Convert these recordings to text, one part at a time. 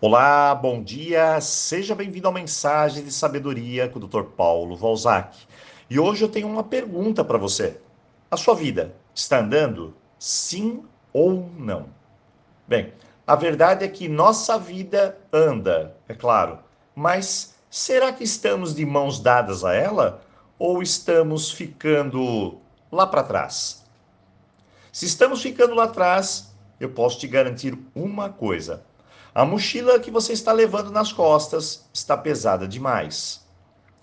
Olá, bom dia, seja bem-vindo ao Mensagem de Sabedoria com o Dr. Paulo Valzac. E hoje eu tenho uma pergunta para você. A sua vida está andando? Sim ou não? Bem, a verdade é que nossa vida anda, é claro, mas será que estamos de mãos dadas a ela ou estamos ficando lá para trás? Se estamos ficando lá atrás, eu posso te garantir uma coisa a mochila que você está levando nas costas está pesada demais.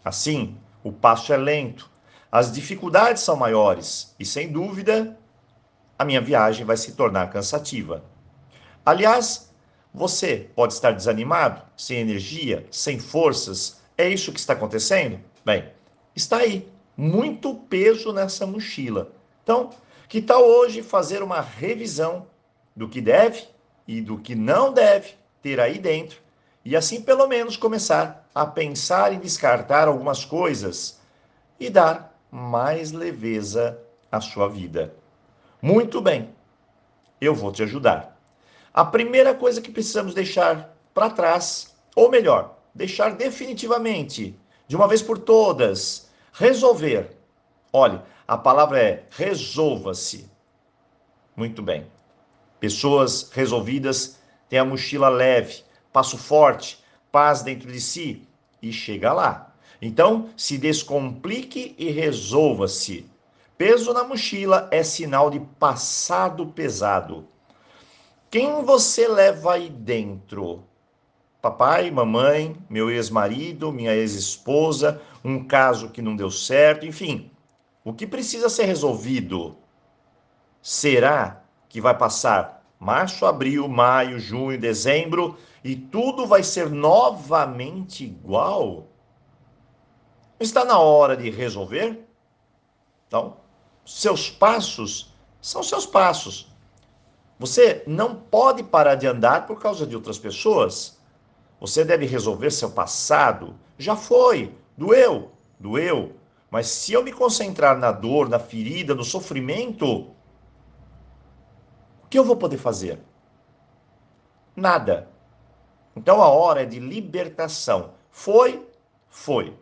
Assim, o passo é lento, as dificuldades são maiores e, sem dúvida, a minha viagem vai se tornar cansativa. Aliás, você pode estar desanimado, sem energia, sem forças. É isso que está acontecendo? Bem, está aí muito peso nessa mochila. Então, que tal hoje fazer uma revisão do que deve e do que não deve ter aí dentro e assim pelo menos começar a pensar em descartar algumas coisas e dar mais leveza à sua vida. Muito bem, eu vou te ajudar. A primeira coisa que precisamos deixar para trás, ou melhor, deixar definitivamente, de uma vez por todas, resolver. Olhe, a palavra é resolva-se. Muito bem. Pessoas resolvidas tem a mochila leve, passo forte, paz dentro de si e chega lá. Então, se descomplique e resolva-se. Peso na mochila é sinal de passado pesado. Quem você leva aí dentro? Papai, mamãe, meu ex-marido, minha ex-esposa, um caso que não deu certo, enfim. O que precisa ser resolvido? Será que vai passar março, abril, maio, junho, dezembro, e tudo vai ser novamente igual? Está na hora de resolver? Então, seus passos são seus passos. Você não pode parar de andar por causa de outras pessoas. Você deve resolver seu passado. Já foi, doeu, doeu. Mas se eu me concentrar na dor, na ferida, no sofrimento, que eu vou poder fazer? Nada. Então a hora é de libertação. Foi? Foi.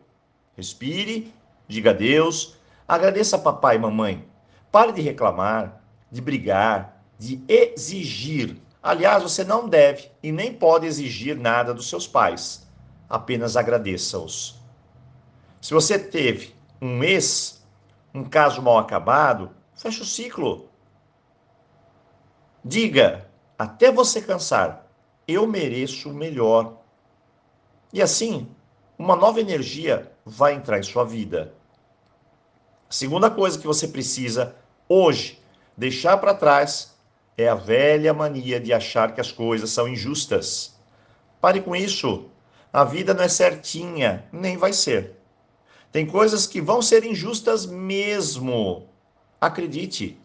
Respire, diga adeus, agradeça a papai e mamãe. Pare de reclamar, de brigar, de exigir. Aliás, você não deve e nem pode exigir nada dos seus pais. Apenas agradeça-os. Se você teve um ex, um caso mal acabado, feche o ciclo. Diga, até você cansar, eu mereço o melhor. E assim, uma nova energia vai entrar em sua vida. A segunda coisa que você precisa hoje deixar para trás é a velha mania de achar que as coisas são injustas. Pare com isso. A vida não é certinha, nem vai ser. Tem coisas que vão ser injustas mesmo. Acredite.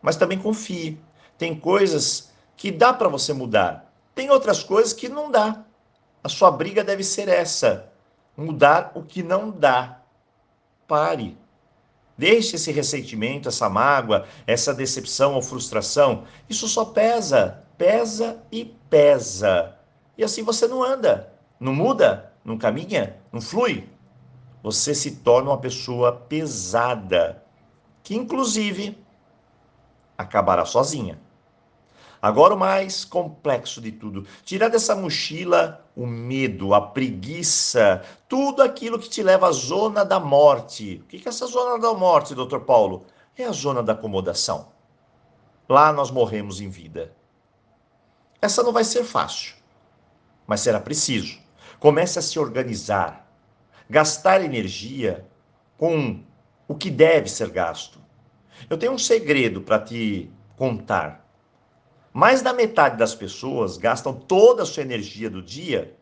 Mas também confie. Tem coisas que dá para você mudar. Tem outras coisas que não dá. A sua briga deve ser essa: mudar o que não dá. Pare. Deixe esse ressentimento, essa mágoa, essa decepção ou frustração. Isso só pesa, pesa e pesa. E assim você não anda, não muda, não caminha, não flui. Você se torna uma pessoa pesada, que inclusive acabará sozinha. Agora o mais complexo de tudo, tirar dessa mochila o medo, a preguiça, tudo aquilo que te leva à zona da morte. O que é essa zona da morte, doutor Paulo? É a zona da acomodação. Lá nós morremos em vida. Essa não vai ser fácil, mas será preciso. Comece a se organizar, gastar energia com o que deve ser gasto. Eu tenho um segredo para te contar. Mais da metade das pessoas gastam toda a sua energia do dia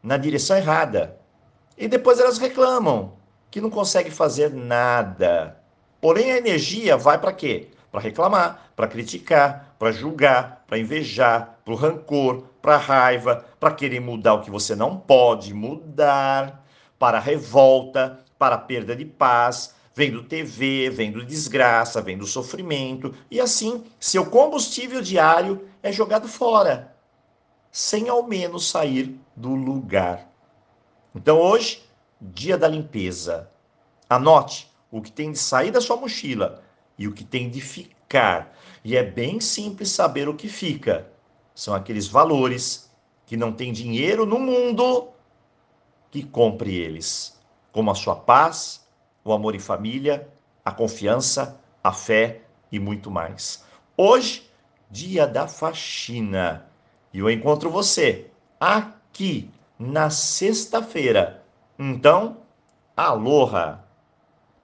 na direção errada. E depois elas reclamam que não conseguem fazer nada. Porém, a energia vai para quê? Para reclamar, para criticar, para julgar, para invejar, para o rancor, para a raiva, para querer mudar o que você não pode mudar, para a revolta, para a perda de paz, vem do TV, vem do desgraça, vem do sofrimento, e assim seu combustível diário é jogado fora. sem ao menos sair do lugar. Então hoje, dia da limpeza. Anote o que tem de sair da sua mochila e o que tem de ficar. E é bem simples saber o que fica. São aqueles valores que não tem dinheiro no mundo que compre eles, como a sua paz, o amor em família, a confiança, a fé e muito mais. Hoje, dia da faxina. E eu encontro você aqui na sexta-feira. Então, aloha!